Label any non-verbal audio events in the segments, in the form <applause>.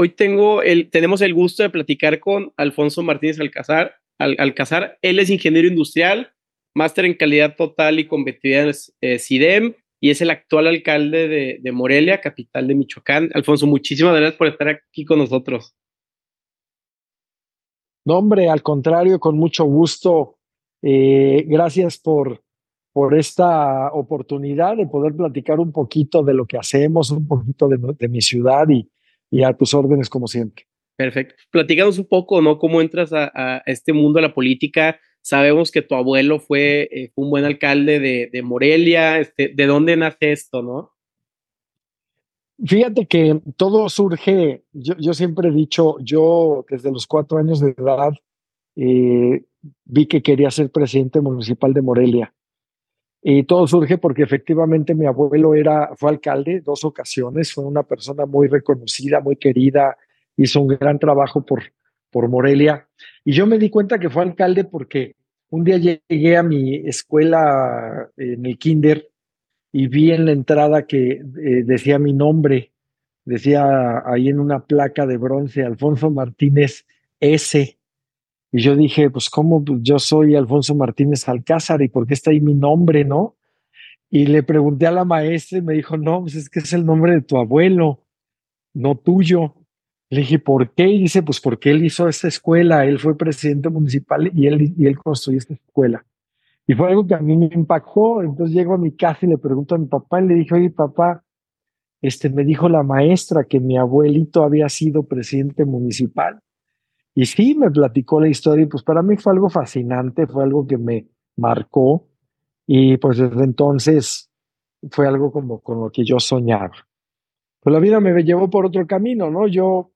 hoy tenemos el gusto de platicar con Alfonso Martínez Alcázar. Alcázar, él es ingeniero industrial, máster en calidad total y competitividad en eh, CIDEM y es el actual alcalde de, Morelia, capital de Michoacán. Alfonso, muchísimas gracias por estar aquí con nosotros. No, hombre, al contrario, con mucho gusto. Eh, gracias por, por esta oportunidad de poder platicar un poquito de lo que hacemos, un poquito de, mi ciudad y, y, a tus órdenes como siempre. Perfecto. Platícanos un poco, ¿no? ¿Cómo entras a, a este mundo de la política? Sabemos que tu abuelo fue eh, un buen alcalde de, Morelia. Este, ¿De dónde nace esto, no? Fíjate que todo surge, yo, siempre he dicho, yo desde los cuatro años de edad eh, vi que quería ser presidente municipal de Morelia. Y todo surge porque efectivamente mi abuelo era, fue alcalde dos ocasiones, fue una persona muy reconocida, muy querida, hizo un gran trabajo por, por Morelia. Y yo me di cuenta que fue alcalde porque un día llegué a mi escuela en el kinder y vi en la entrada que eh, decía mi nombre, decía ahí en una placa de bronce Alfonso Martínez S. Y yo dije, pues cómo pues, yo soy Alfonso Martínez Alcázar y por qué está ahí mi nombre, ¿no? Y le pregunté a la maestra y me dijo, no, pues es que es el nombre de tu abuelo, no tuyo. Le dije, ¿por qué? Y dice, pues porque él hizo esta escuela, él fue presidente municipal y él, y él construyó esta escuela. Y fue algo que a mí me impactó. Entonces llego a mi casa y le pregunto a mi papá y le dije, oye, papá, este, me dijo la maestra que mi abuelito había sido presidente municipal. Y sí, me platicó la historia y pues para mí fue algo fascinante, fue algo que me marcó y pues desde entonces fue algo como con lo que yo soñaba. Pues la vida me llevó por otro camino, ¿no? Yo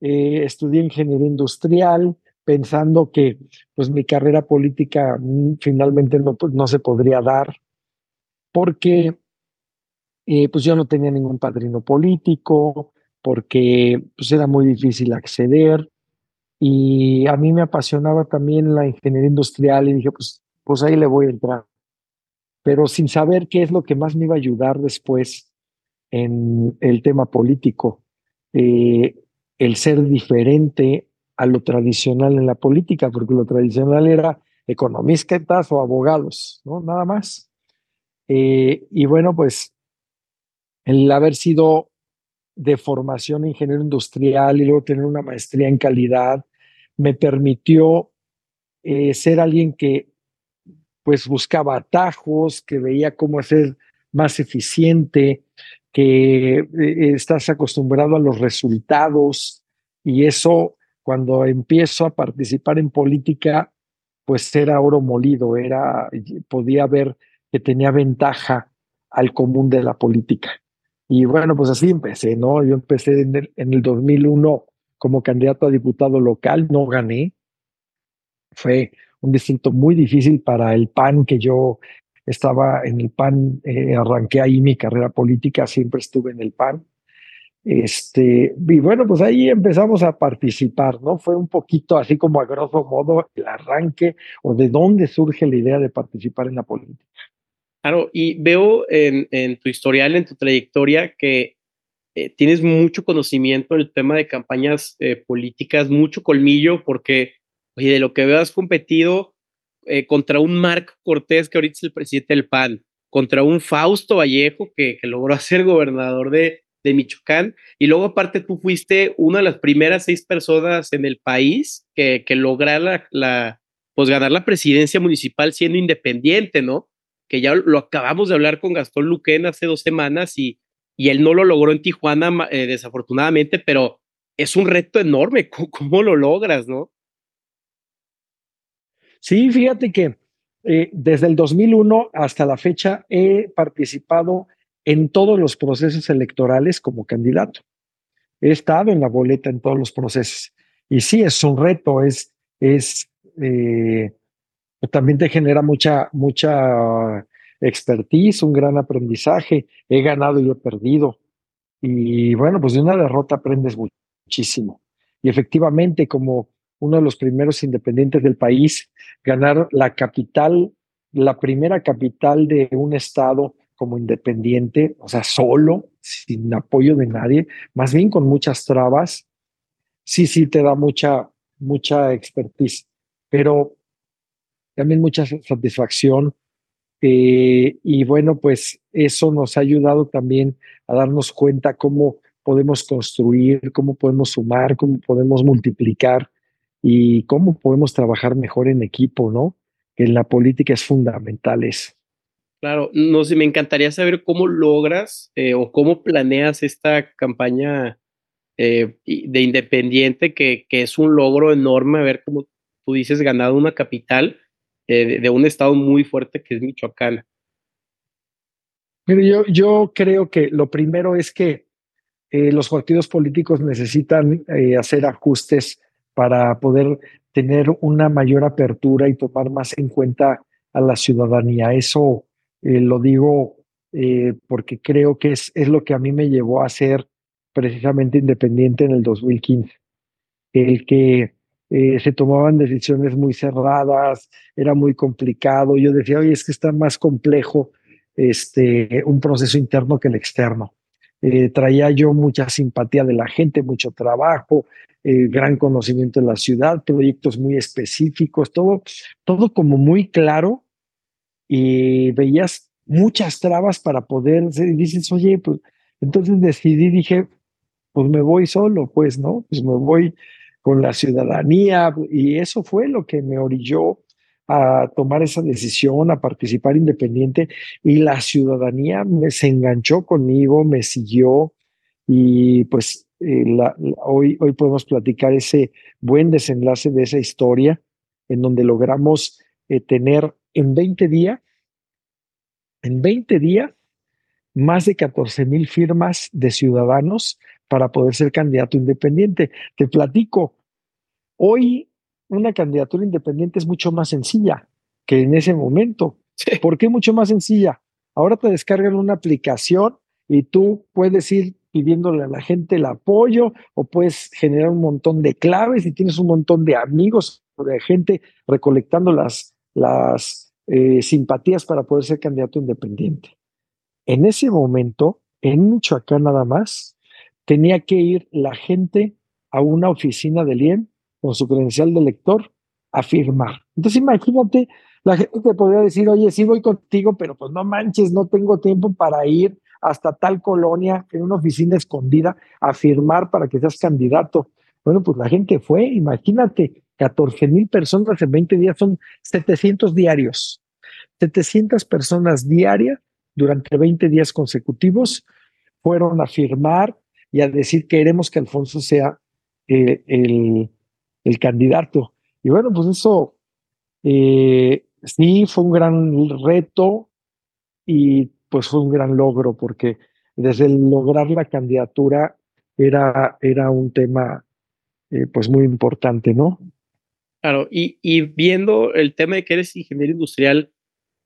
eh, estudié ingeniería industrial pensando que pues mi carrera política mm, finalmente no, pues, no se podría dar porque eh, pues yo no tenía ningún padrino político, porque pues era muy difícil acceder y a mí me apasionaba también la ingeniería industrial y dije pues, pues ahí le voy a entrar, pero sin saber qué es lo que más me iba a ayudar después en el tema político. Eh, el ser diferente a lo tradicional en la política, porque lo tradicional era economistas o abogados, ¿no? Nada más. Eh, y bueno, pues el haber sido de formación ingeniero industrial y luego tener una maestría en calidad, me permitió eh, ser alguien que pues buscaba atajos, que veía cómo ser más eficiente, que eh, estás acostumbrado a los resultados y eso cuando empiezo a participar en política, pues era oro molido, era, podía ver que tenía ventaja al común de la política. Y bueno, pues así empecé, ¿no? Yo empecé en el, en el 2001 como candidato a diputado local, no gané. Fue un distrito muy difícil para el PAN que yo estaba en el PAN, eh, arranqué ahí mi carrera política, siempre estuve en el PAN. Este, y bueno, pues ahí empezamos a participar, ¿no? Fue un poquito así como a grosso modo el arranque o de dónde surge la idea de participar en la política. Claro, y veo en, en tu historial, en tu trayectoria, que eh, tienes mucho conocimiento en el tema de campañas eh, políticas, mucho colmillo, porque, oye, de lo que veo has competido eh, contra un Marc Cortés, que ahorita es el presidente del PAN, contra un Fausto Vallejo, que, logró <laughs> ser gobernador de, Michoacán, y luego aparte tú fuiste una de las primeras seis personas en el país que, que la, pues ganar la presidencia municipal siendo independiente, ¿no? Que ya lo acabamos de hablar con Gastón Luquén hace dos semanas y, y él no lo logró en Tijuana, eh, desafortunadamente, pero es un reto enorme. ¿Cómo, lo logras, no? Sí, fíjate que eh, desde el 2001 hasta la fecha he participado en todos los procesos electorales como candidato. He estado en la boleta en todos los procesos. Y sí, es un reto, es, es eh, también te genera mucha, mucha expertise, un gran aprendizaje. He ganado y he perdido. Y bueno, pues de una derrota aprendes muchísimo. Y efectivamente, como uno de los primeros independientes del país, ganar la capital, la primera capital de un estado como independiente, o sea, solo, sin apoyo de nadie, más bien con muchas trabas, sí, sí te da mucha, mucha expertise, pero también mucha satisfacción. Eh, y bueno, pues eso nos ha ayudado también a darnos cuenta cómo podemos construir, cómo podemos sumar, cómo podemos multiplicar y cómo podemos trabajar mejor en equipo, ¿no? En la política es fundamental eso. Claro, no sé, me encantaría saber cómo logras eh, o cómo planeas esta campaña eh, de independiente, que, que, es un logro enorme haber, como tú dices, ganado una capital eh, de, un estado muy fuerte que es Michoacán. Mire, yo, yo creo que lo primero es que los partidos políticos necesitan hacer ajustes para poder tener una mayor apertura y tomar más en cuenta a la ciudadanía. Eso eh, lo digo eh, porque creo que es, es lo que a mí me llevó a ser precisamente independiente en el 2015. El que eh, se tomaban decisiones muy cerradas, era muy complicado. Yo decía, oye, es que está más complejo este, un proceso interno que el externo. traía yo mucha simpatía de la gente, mucho trabajo, gran conocimiento de la ciudad, proyectos muy específicos, todo, todo como muy claro y veías muchas trabas para poder, y dices, oye, pues entonces decidí, dije, pues me voy solo, pues, ¿no? Pues me voy con la ciudadanía y eso fue lo que me orilló a tomar esa decisión, a participar independiente y la ciudadanía me, se enganchó conmigo, me siguió y pues eh, hoy, hoy podemos platicar ese buen desenlace de esa historia en donde logramos eh, tener en 20 días, en 20 días, más de 14 mil firmas de ciudadanos para poder ser candidato independiente. Te platico, hoy una candidatura independiente es mucho más sencilla que en ese momento. ¿Por qué mucho más sencilla? Ahora te descargan una aplicación y tú puedes ir pidiéndole a la gente el apoyo o puedes generar un montón de claves y tienes un montón de amigos o de gente recolectando las, las eh, simpatías para poder ser candidato independiente. En ese momento, en Michoacán nada más, tenía que ir la gente a una oficina del IEM con su credencial de elector a firmar. Entonces imagínate, la gente te podría decir, oye, sí voy contigo, pero pues no manches, no tengo tiempo para ir hasta tal colonia en una oficina escondida a firmar para que seas candidato. Bueno, pues la gente fue, imagínate, 14 mil personas en 20 días son 700 diarios. 700 personas diarias durante 20 días consecutivos fueron a firmar y a decir queremos que Alfonso sea eh, el, el, candidato. Y bueno, pues eso eh, sí fue un gran reto y pues fue un gran logro porque desde lograr la candidatura era, era un tema eh, pues muy importante, ¿no? Claro, y, y, viendo el tema de que eres ingeniero industrial,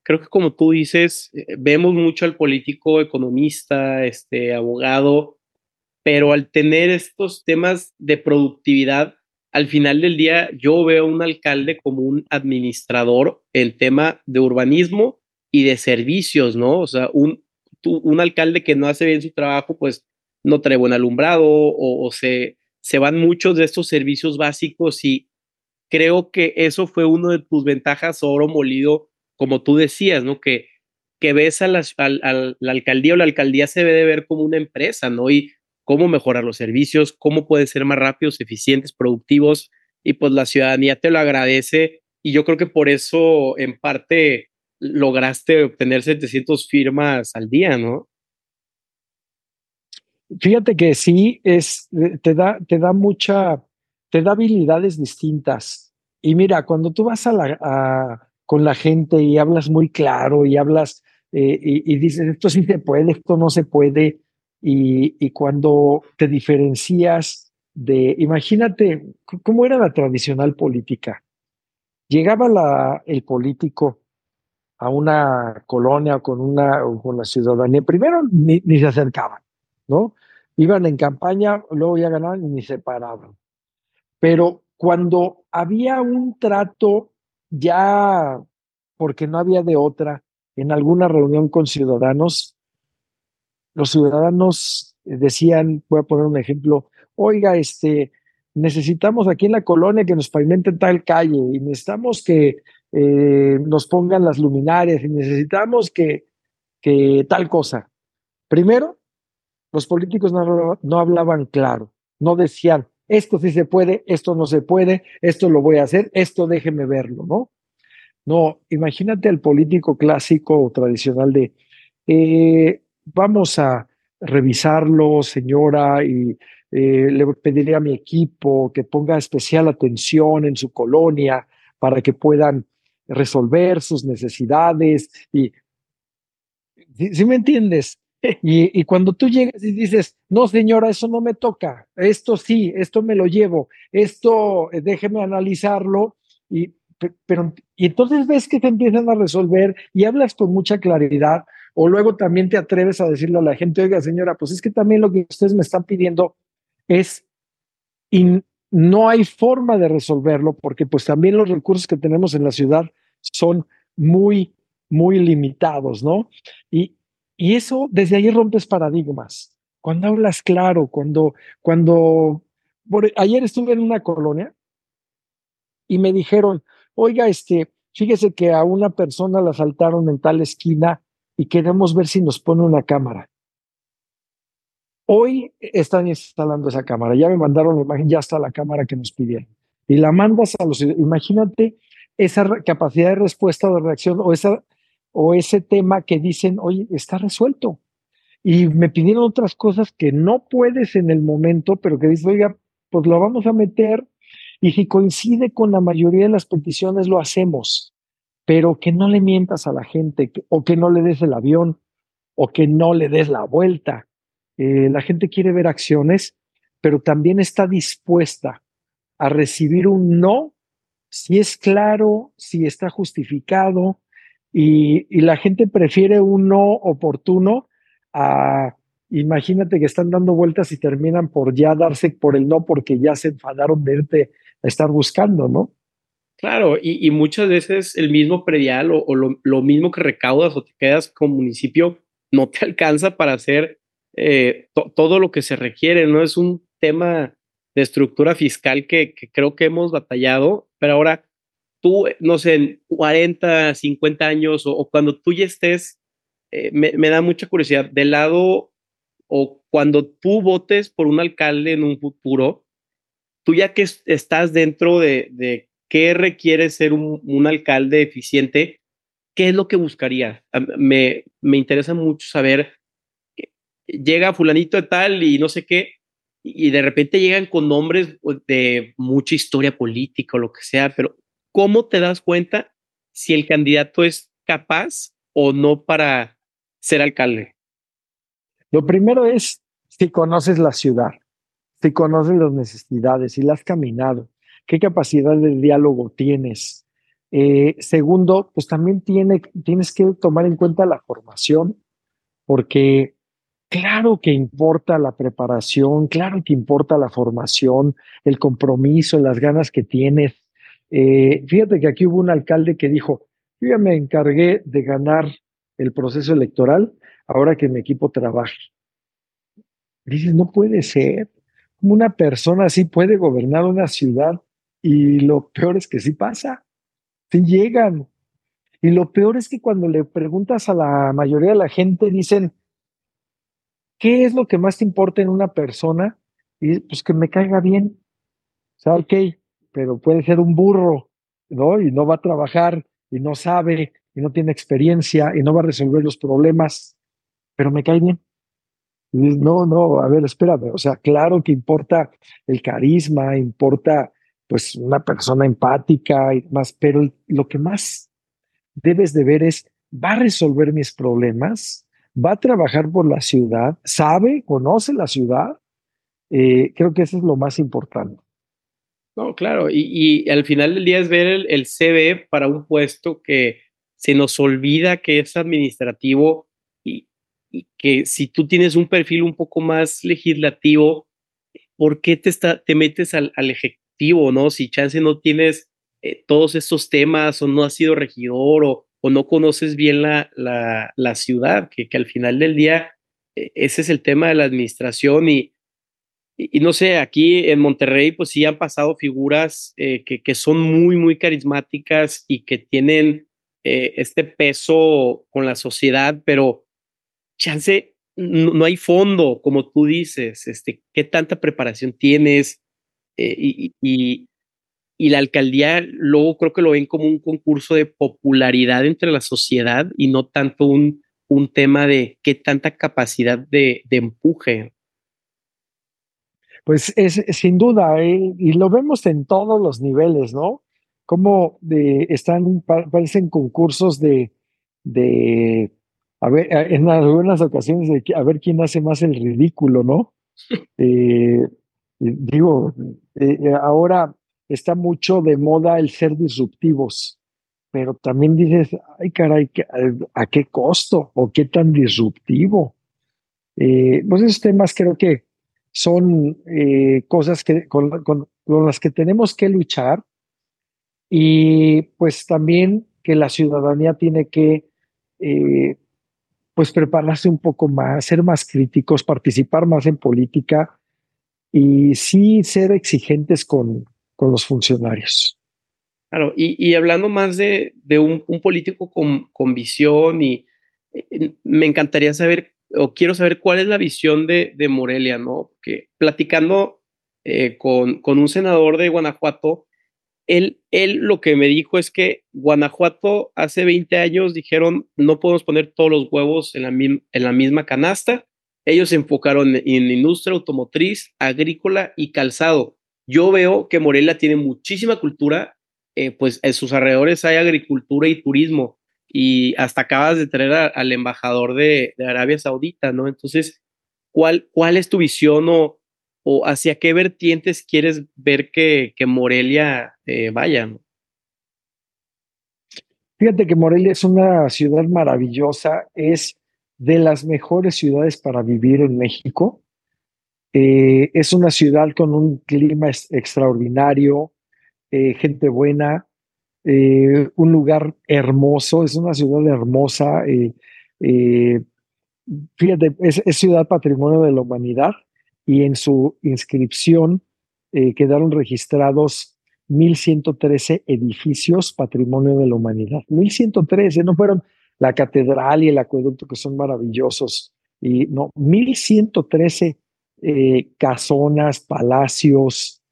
creo que como tú dices, vemos mucho al político, economista, este, abogado, pero al tener estos temas de productividad, al final del día yo veo a un alcalde como un administrador en tema de urbanismo y de servicios, ¿no? O sea, un, un alcalde que no hace bien su trabajo, pues no trae buen alumbrado o, se, se van muchos de estos servicios básicos y creo que eso fue uno de tus ventajas oro molido, como tú decías, ¿no? Que, que ves a la, la alcaldía o la alcaldía se debe de ver como una empresa, ¿no? Y cómo mejorar los servicios, cómo pueden ser más rápidos, eficientes, productivos, y pues la ciudadanía te lo agradece, y yo creo que por eso en parte lograste obtener 700 firmas al día, ¿no? Fíjate que sí, es, te, da, te da mucha te da habilidades distintas. Y mira, cuando tú vas a la, con la gente y hablas muy claro y hablas eh, y, dices, esto sí se puede, esto no se puede, y, cuando te diferencias de, imagínate, ¿cómo era la tradicional política? Llegaba el político a una colonia con una con la ciudadanía, primero ni, ni, se acercaban, ¿no? Iban en campaña, luego ya ganaban y ni se paraban. Pero cuando había un trato ya, porque no había de otra, en alguna reunión con ciudadanos, los ciudadanos decían, voy a poner un ejemplo, oiga, este, necesitamos aquí en la colonia que nos pavimenten tal calle y necesitamos que eh, nos pongan las luminarias y necesitamos que, que tal cosa. Primero, los políticos no, no hablaban claro, no decían, esto sí se puede, esto no se puede, esto lo voy a hacer, esto déjeme verlo, ¿no? No, imagínate al político clásico o tradicional de, eh, vamos a revisarlo, señora, y eh, le pediría a mi equipo que ponga especial atención en su colonia para que puedan resolver sus necesidades. Y, ¿sí, me entiendes? Y, y, cuando tú llegas y dices, no, señora, eso no me toca, esto sí, esto me lo llevo, esto eh, déjeme analizarlo, y, pero, y entonces ves que te empiezan a resolver y hablas con mucha claridad, o luego también te atreves a decirle a la gente, oiga, señora, pues es que también lo que ustedes me están pidiendo es, y no hay forma de resolverlo porque pues también los recursos que tenemos en la ciudad son muy, muy limitados, ¿no? Y, y eso, desde ahí rompes paradigmas. Cuando hablas claro, cuando, cuando, ayer estuve en una colonia y me dijeron, oiga, este, fíjese que a una persona la asaltaron en tal esquina y queremos ver si nos pone una cámara. Hoy están instalando esa cámara, ya me mandaron la imagen, ya está la cámara que nos pidieron. Y la mandas a los... Imagínate esa capacidad de respuesta o de reacción o, esa, o ese tema que dicen, oye, está resuelto. Y me pidieron otras cosas que no puedes en el momento, pero que dices, oiga, pues lo vamos a meter y si coincide con la mayoría de las peticiones, lo hacemos pero que no le mientas a la gente o que no le des el avión o que no le des la vuelta. Eh, la gente quiere ver acciones, pero también está dispuesta a recibir un no si es claro, si está justificado y, y la gente prefiere un no oportuno a, imagínate que están dando vueltas y terminan por ya darse por el no porque ya se enfadaron de irte a estar buscando, ¿no? Claro, y, muchas veces el mismo predial o, lo, mismo que recaudas o te quedas como municipio no te <laughs> alcanza para hacer eh, todo lo que se requiere, ¿no? Es un tema de estructura fiscal que, creo que hemos batallado, pero ahora tú, no sé, en 40, 50 años o, cuando tú ya estés, eh, me, da mucha curiosidad, del lado o cuando tú votes por un alcalde en un futuro, tú ya que estás dentro de, de ¿Qué requiere ser un, alcalde eficiente? ¿Qué es lo que buscaría? Me, me interesa mucho saber, llega fulanito de tal y no sé qué, y de repente llegan con nombres de mucha historia política o lo que sea, pero ¿cómo te das cuenta si el candidato es capaz o no para ser alcalde? Lo primero es si conoces la ciudad, si conoces las necesidades, si la has caminado, qué capacidad de diálogo tienes. Eh, segundo, pues también tiene, tienes que tomar en cuenta la formación, porque claro que importa la preparación, claro que importa la formación, el compromiso, las ganas que tienes. Eh, fíjate que aquí hubo un alcalde que dijo, yo ya me encargué de ganar el proceso electoral, ahora que mi equipo trabaje. Dices, no puede ser. Como una persona así puede gobernar una ciudad y lo peor es que sí pasa, sí llegan. Y lo peor es que cuando le preguntas a la mayoría de la gente, dicen, ¿qué es lo que más te importa en una persona? Y pues que me caiga bien. O sea, ok, pero puede ser un burro, ¿no? Y no va a trabajar, y no sabe, y no tiene experiencia, y no va a resolver los problemas, pero me cae bien. Y no, no, a ver, espérame. O sea, claro que importa el carisma, importa pues una persona empática y demás, pero lo que más debes de ver es, ¿va a resolver mis problemas? ¿Va a trabajar por la ciudad? ¿Sabe? ¿Conoce la ciudad? Eh, creo que eso es lo más importante. No, claro, y, al final del día es ver el, el CV para un puesto que se nos olvida que es administrativo y, que si tú tienes un perfil un poco más legislativo, ¿por qué te, está, te metes al, al, ¿no? Si chance no tienes eh, todos estos temas o no has sido regidor o, no conoces bien la, la, ciudad, que, al final del día eh, ese es el tema de la administración y, y, no sé, aquí en Monterrey, pues sí han pasado figuras eh, que, que, son muy, muy carismáticas y que tienen eh, este peso con la sociedad, pero chance, no, hay fondo, como tú dices, este, qué tanta preparación tienes eh, y, y, y, la alcaldía luego creo que lo ven como un concurso de popularidad entre la sociedad y no tanto un, un tema de qué tanta capacidad de, de empuje. Pues es sin duda, ¿eh? y lo vemos en todos los niveles, ¿no? Como de, están, parecen concursos de, de, a ver, en algunas ocasiones de a ver quién hace más el ridículo, ¿no? <laughs> Eh, digo, eh, ahora está mucho de moda el ser disruptivos, pero también dices, ay caray, ¿a qué costo o qué tan disruptivo? pues esos temas creo que son eh, cosas que, con, las que tenemos que luchar y pues también que la ciudadanía tiene que eh, pues prepararse un poco más, ser más críticos, participar más en política y sí ser exigentes con, con los funcionarios. Claro, y, hablando más de, de un, político con, con visión y eh, me encantaría saber o quiero saber cuál es la visión de, de Morelia, ¿no? Porque platicando eh, con, con, un senador de Guanajuato, él, él lo que me dijo es que Guanajuato hace 20 años dijeron no podemos poner todos los huevos en la, en la misma canasta. Ellos se enfocaron en, industria automotriz, agrícola y calzado. Yo veo que Morelia tiene muchísima cultura, eh, pues en sus alrededores hay agricultura y turismo y hasta acabas de traer al embajador de, Arabia Saudita, ¿no? Entonces, ¿cuál, cuál es tu visión o, o hacia qué vertientes quieres ver que, que Morelia eh, vaya? Fíjate que Morelia es una ciudad maravillosa, es de las mejores ciudades para vivir en México. Eh, es una ciudad con un clima extraordinario, eh, gente buena, eh, un lugar hermoso, es una ciudad hermosa. Fíjate, es, ciudad patrimonio de la humanidad y en su inscripción quedaron registrados 1113 edificios patrimonio de la humanidad. 1113, no fueron la catedral y el acueducto que son maravillosos, y no, 1113 casonas, palacios,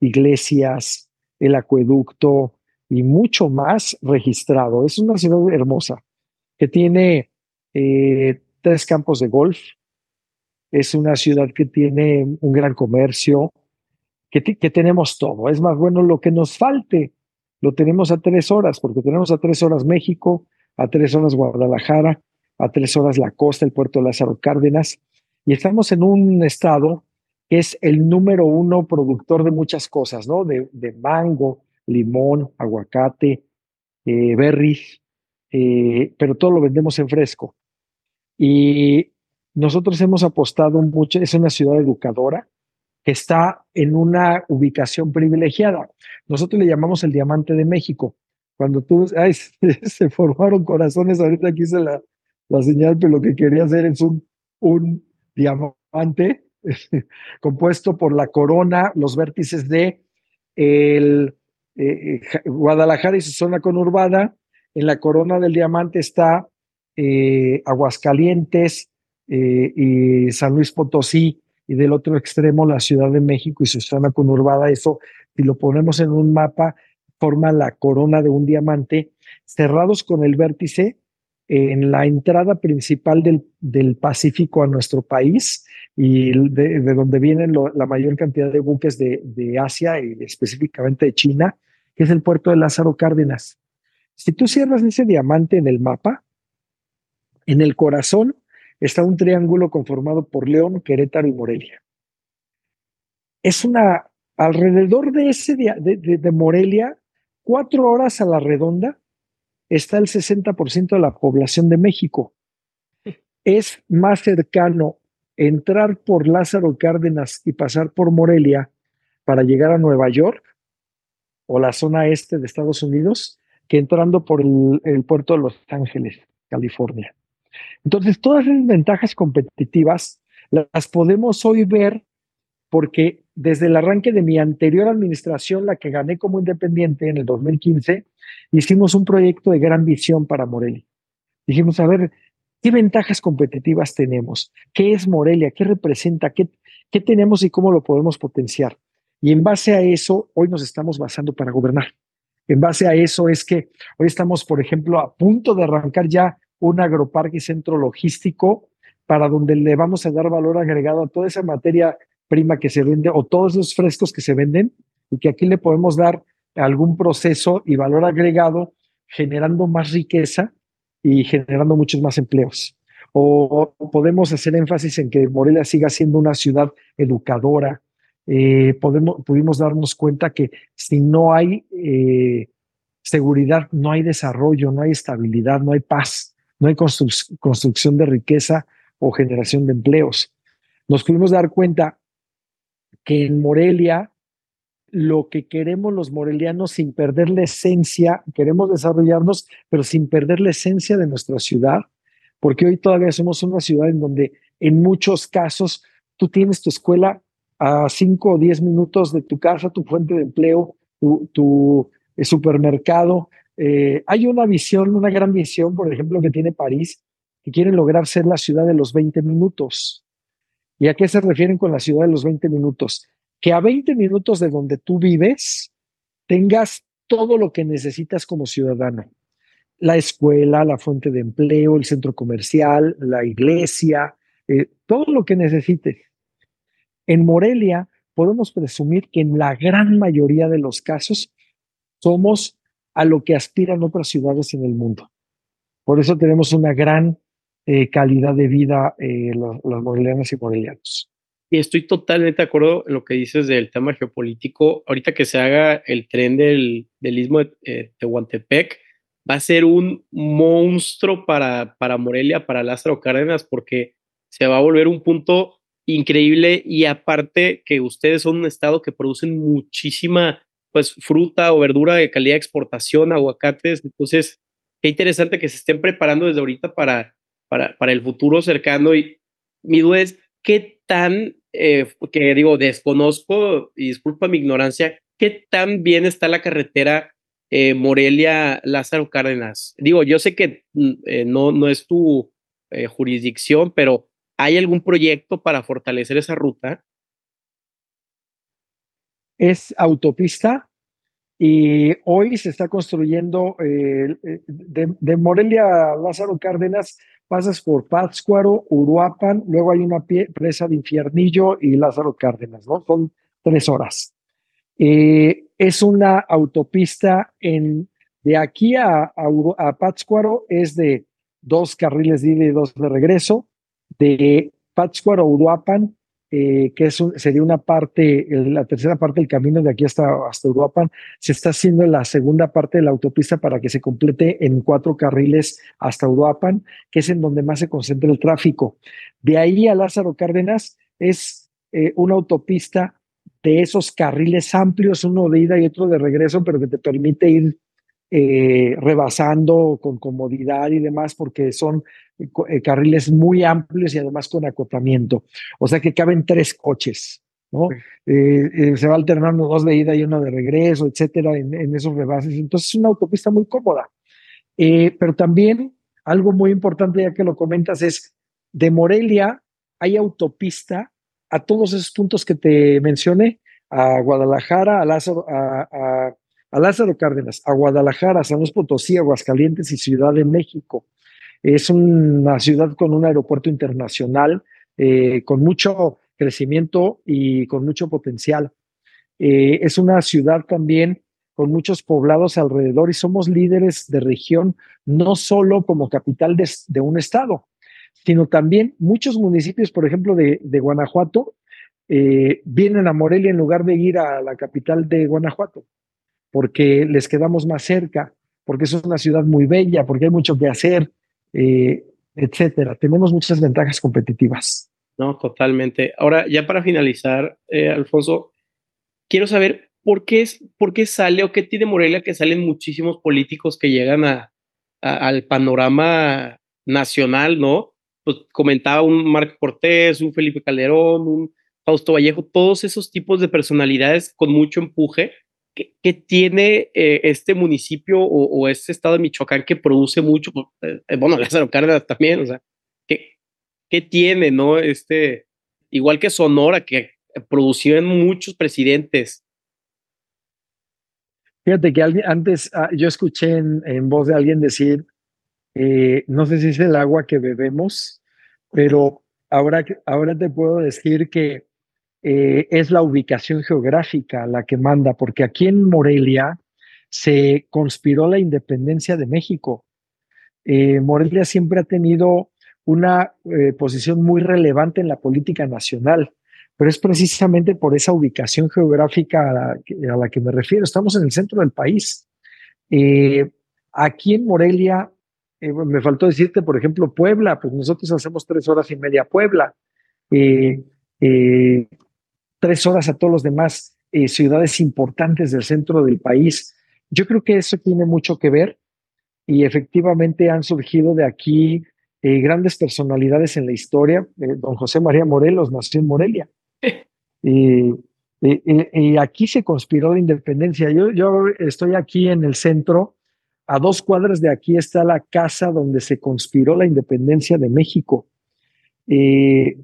iglesias, el acueducto y mucho más registrado. Es una ciudad hermosa que tiene eh, tres campos de golf. Es una ciudad que tiene un gran comercio, que, que, tenemos todo. Es más, bueno, lo que nos falte lo tenemos a tres horas, porque tenemos a tres horas México, a tres horas Guadalajara, a tres horas la costa, el puerto de Lázaro Cárdenas, y estamos en un estado es el número uno productor de muchas cosas, ¿no? De, mango, limón, aguacate, eh, berries, eh, pero todo lo vendemos en fresco. Y nosotros hemos apostado mucho, es una ciudad educadora que está en una ubicación privilegiada. Nosotros le llamamos el diamante de México. Cuando tú, ay, <laughs> se formaron corazones, ahorita aquí hice la, la señal, pero lo que quería hacer es un, un diamante <laughs> compuesto por la corona, los vértices de el, eh, eh, Guadalajara y su zona conurbada. En la corona del diamante está eh, Aguascalientes y San Luis Potosí, y del otro extremo la Ciudad de México y su zona conurbada. Eso, si lo ponemos en un mapa, forma la corona de un diamante, cerrados con el vértice en la entrada principal del, del Pacífico a nuestro país y de, donde vienen la mayor cantidad de buques de, de, Asia y específicamente de China, que es el puerto de Lázaro Cárdenas. Si tú cierras ese diamante en el mapa, en el corazón está un triángulo conformado por León, Querétaro y Morelia. Es una, alrededor de ese de, de Morelia, cuatro horas a la redonda, está el 60% de la población de México. Es más cercano entrar por Lázaro Cárdenas y pasar por Morelia para llegar a Nueva York o la zona este de Estados Unidos que entrando por el, puerto de Los Ángeles, California. Entonces, todas esas ventajas competitivas Las podemos hoy ver porque desde el arranque de mi anterior administración, la que gané como independiente en el 2015, hicimos un proyecto de gran visión para Morelia. Dijimos, a ver, ¿qué ventajas competitivas tenemos? ¿Qué es Morelia? ¿Qué representa? ¿Qué, qué tenemos y cómo lo podemos potenciar? Y en base a eso, hoy nos estamos basando para gobernar. En base a eso es que hoy estamos, por ejemplo, a punto de arrancar ya un agroparque y centro logístico para donde le vamos a dar valor agregado a toda esa materia prima que se vende o todos los frescos que se venden y que aquí le podemos dar algún proceso y valor agregado generando más riqueza y generando muchos más empleos. O podemos hacer énfasis en que Morelia siga siendo una ciudad educadora. Eh, podemos, pudimos darnos cuenta que si no hay eh, seguridad, no hay desarrollo, no hay estabilidad, no hay paz, no hay construcción de riqueza o generación de empleos. Nos pudimos dar cuenta que en Morelia lo que queremos los morelianos sin perder la esencia, queremos desarrollarnos, pero sin perder la esencia de nuestra ciudad, porque hoy todavía somos una ciudad en donde en muchos casos tú tienes tu escuela a 5 o 10 minutos de tu casa, tu fuente de empleo, tu, eh, supermercado. Eh, hay una visión, una gran visión, por ejemplo, que tiene París, que quieren lograr ser la ciudad de los 20 minutos. ¿Y a qué se refieren con la ciudad de los 20 minutos? Que a 20 minutos de donde tú vives tengas todo lo que necesitas como ciudadano. La escuela, la fuente de empleo, el centro comercial, la iglesia, eh, todo lo que necesites. En Morelia podemos presumir que en la gran mayoría de los casos somos a lo que aspiran otras ciudades en el mundo. Por eso tenemos una gran eh, calidad de vida eh, los, morelianos y morelianos. Y estoy totalmente de acuerdo en lo que dices del tema geopolítico. Ahorita que se haga el tren del, del istmo de eh, Tehuantepec, va a ser un monstruo para, para Morelia, para Lázaro Cárdenas, porque se va a volver un punto increíble y aparte que ustedes son un estado que producen muchísima pues fruta o verdura de calidad de exportación, aguacates, entonces qué interesante que se estén preparando desde ahorita para para, para el futuro cercano. Y mi duda es, ¿qué tan, eh, que digo, desconozco, y disculpa mi ignorancia, qué tan bien está la carretera eh, Morelia-Lázaro Cárdenas? Digo, yo sé que mm, eh, no, no es tu jurisdicción, pero ¿hay algún proyecto para fortalecer esa ruta? Es autopista y hoy se está construyendo de, de, Morelia a Lázaro Cárdenas pasas por Pátzcuaro, Uruapan, luego hay una presa de Infiernillo y Lázaro Cárdenas, ¿no? Son tres horas. Eh, es una autopista en, de aquí a, a, Pátzcuaro es de dos carriles de ida y dos de regreso. De Pátzcuaro a Uruapan eh, que es sería una parte, la tercera parte del camino de aquí hasta, hasta Uruapan, se está haciendo la segunda parte de la autopista para que se complete en cuatro carriles hasta Uruapan, que es en donde más se concentra el tráfico. De ahí a Lázaro Cárdenas es eh, una autopista de esos carriles amplios, uno de ida y otro de regreso, pero que te permite ir eh, rebasando con comodidad y demás, porque son eh, carriles muy amplios y además con acotamiento. O sea que caben tres coches, ¿no? Eh, se va alternando dos de ida y uno de regreso, etcétera, en, esos rebases. Entonces es una autopista muy cómoda. pero también algo muy importante, ya que lo comentas, es de Morelia hay autopista a todos esos puntos que te mencioné, a Guadalajara, a Lázaro, a a Lázaro Cárdenas, a Guadalajara, San Luis Potosí, Aguascalientes y Ciudad de México. Es una ciudad con un aeropuerto internacional, eh, con mucho crecimiento y con mucho potencial. Eh, es una ciudad también con muchos poblados alrededor y somos líderes de región, no solo como capital de, un estado, sino también muchos municipios, por ejemplo, de, Guanajuato, eh, vienen a Morelia en lugar de ir a la capital de Guanajuato porque les quedamos más cerca, porque es una ciudad muy bella, porque hay mucho que hacer, eh, etcétera. Tenemos muchas ventajas competitivas. No, totalmente. Ahora, ya para finalizar, eh, Alfonso, quiero saber por qué, es, por qué sale o qué tiene Morelia que salen muchísimos políticos que llegan al panorama nacional, ¿no? pues comentaba un Marco Cortés, un Felipe Calderón, un Fausto Vallejo, todos esos tipos de personalidades con mucho empuje que, tiene eh, este municipio o, este estado de Michoacán que produce mucho, pues, eh, eh, bueno, <laughs> Lázaro Cárdenas también, o sea, ¿qué, qué tiene, no? Este, igual que Sonora, que produció en muchos presidentes. Fíjate que alguien, antes ah, yo escuché en, voz de alguien decir, no sé si es el agua que bebemos, pero ahora, ahora te puedo decir que eh, es la ubicación geográfica la que manda, porque aquí en Morelia se conspiró la independencia de México. Eh, Morelia siempre ha tenido una eh, posición muy relevante en la política nacional, pero es precisamente por esa ubicación geográfica a la, que me refiero. Estamos en el centro del país. aquí en Morelia, me faltó decirte, por ejemplo, Puebla, pues nosotros hacemos tres horas y media Puebla tres horas a todos los demás eh, ciudades importantes del centro del país. Yo creo que eso tiene mucho que ver y efectivamente han surgido de aquí eh, grandes personalidades en la historia. Eh, don José María Morelos nació en Morelia. <laughs> y aquí se conspiró la independencia. Yo, yo estoy aquí en el centro. A dos cuadras de aquí está la casa donde se conspiró la independencia de México. Eh,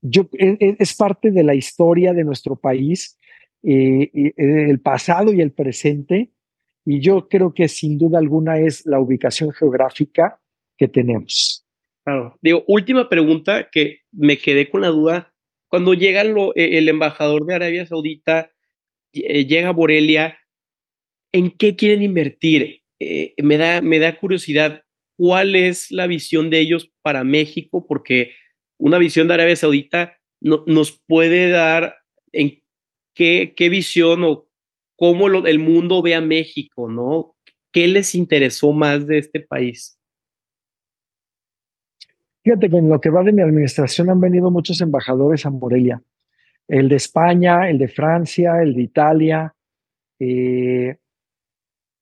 yo, e, e, es, parte de la historia de nuestro país, eh, eh, el pasado y el presente, y yo creo que sin duda alguna es la ubicación geográfica que tenemos. Claro. Digo, última pregunta que me quedé con la duda. Cuando llega e, el embajador de Arabia Saudita, eh, llega Borelia, ¿en qué quieren invertir? me, da, me da curiosidad, ¿cuál es la visión de ellos para México? Porque una visión de Arabia Saudita no, nos puede dar en qué, qué visión o cómo el mundo ve a México, ¿no? ¿Qué les interesó más de este país? Fíjate que en lo que va de mi administración han venido muchos embajadores a Morelia. El de España, el de Francia, el de Italia, eh,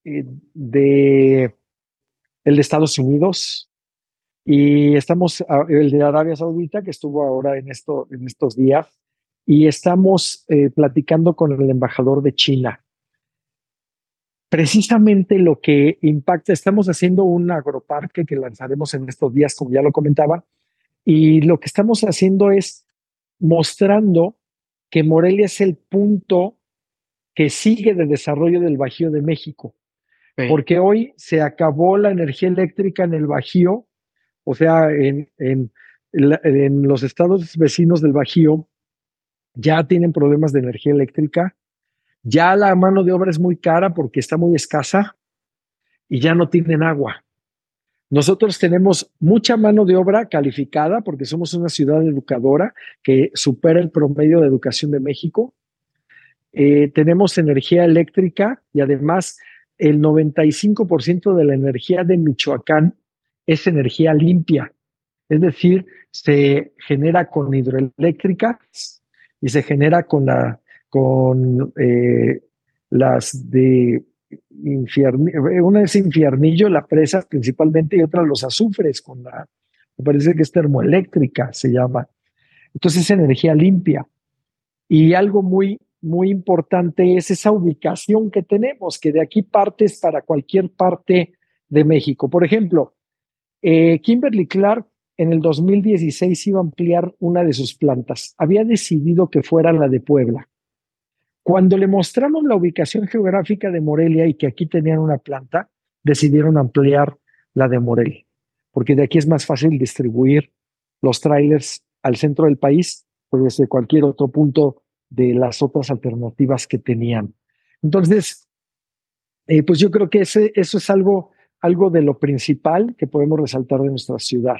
eh, de, el de Estados Unidos, y estamos, el de Arabia Saudita, que estuvo ahora en, esto, en estos días, y estamos eh, platicando con el embajador de China. Precisamente lo que impacta, estamos haciendo un agroparque que lanzaremos en estos días, como ya lo comentaba, y lo que estamos haciendo es mostrando que Morelia es el punto que sigue de desarrollo del Bajío de México, porque hoy se acabó la energía eléctrica en el Bajío o sea, en, en, los estados vecinos del Bajío ya tienen problemas de energía eléctrica, ya la mano de obra es muy cara porque está muy escasa y ya no tienen agua. Nosotros tenemos mucha mano de obra calificada porque somos una ciudad educadora que supera el promedio de educación de México. Eh, tenemos energía eléctrica y además el 95% de la energía de Michoacán es energía limpia, es decir, se genera con hidroeléctricas y se genera con, la, con eh, las de infiernillo, una es infiernillo, la presa principalmente, y otra los azufres, con la, me parece que es termoeléctrica, se llama. Entonces es energía limpia. Y algo muy, muy importante es esa ubicación que tenemos, que de aquí partes para cualquier parte de México. Por ejemplo, eh, Kimberly Clark en el 2016 iba a ampliar una de sus plantas. Había decidido que fuera la de Puebla. Cuando le mostramos la ubicación geográfica de Morelia y que aquí tenían una planta, decidieron ampliar la de Morelia, porque de aquí es más fácil distribuir los trailers al centro del país o desde cualquier otro punto de las otras alternativas que tenían. Entonces, eh, pues yo creo que ese, eso es algo algo de lo principal que podemos resaltar de nuestra ciudad.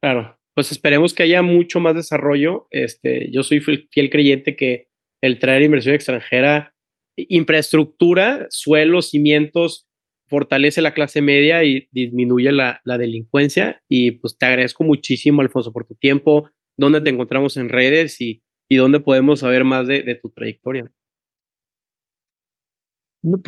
Claro, pues esperemos que haya mucho más desarrollo. Este, yo soy fiel creyente que el traer inversión extranjera, infraestructura, suelos, cimientos, fortalece la clase media y disminuye la, delincuencia. Y pues te agradezco muchísimo, Alfonso, por tu tiempo, dónde te encontramos en redes y, y dónde podemos saber más de tu trayectoria.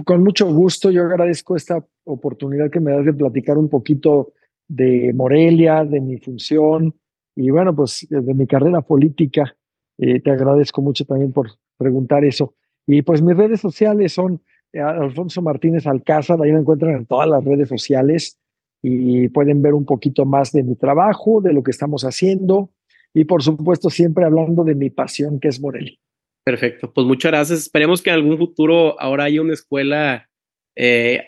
Con mucho gusto, yo agradezco esta oportunidad que me das de platicar un poquito de Morelia, de mi función y bueno, pues de mi carrera política. Eh, te agradezco mucho también por preguntar eso. Y pues mis redes sociales son eh, Alfonso Martínez Alcázar, ahí me encuentran en todas las redes sociales y pueden ver un poquito más de mi trabajo, de lo que estamos haciendo y por supuesto siempre hablando de mi pasión que es Morelia. Perfecto, pues muchas gracias. Esperemos que en algún futuro ahora haya una escuela eh,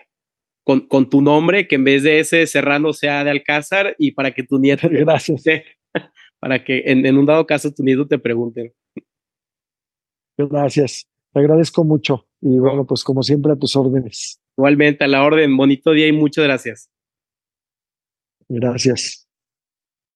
con, con, tu nombre, que en vez de ese Serrano sea de Alcázar y para que tu nieto... <laughs> Gracias. Para que en, en un dado caso tu nieto te pregunte. Gracias. Te agradezco mucho. Y bueno, pues como siempre a tus órdenes. Igualmente, a la orden. Bonito día y muchas gracias. Gracias.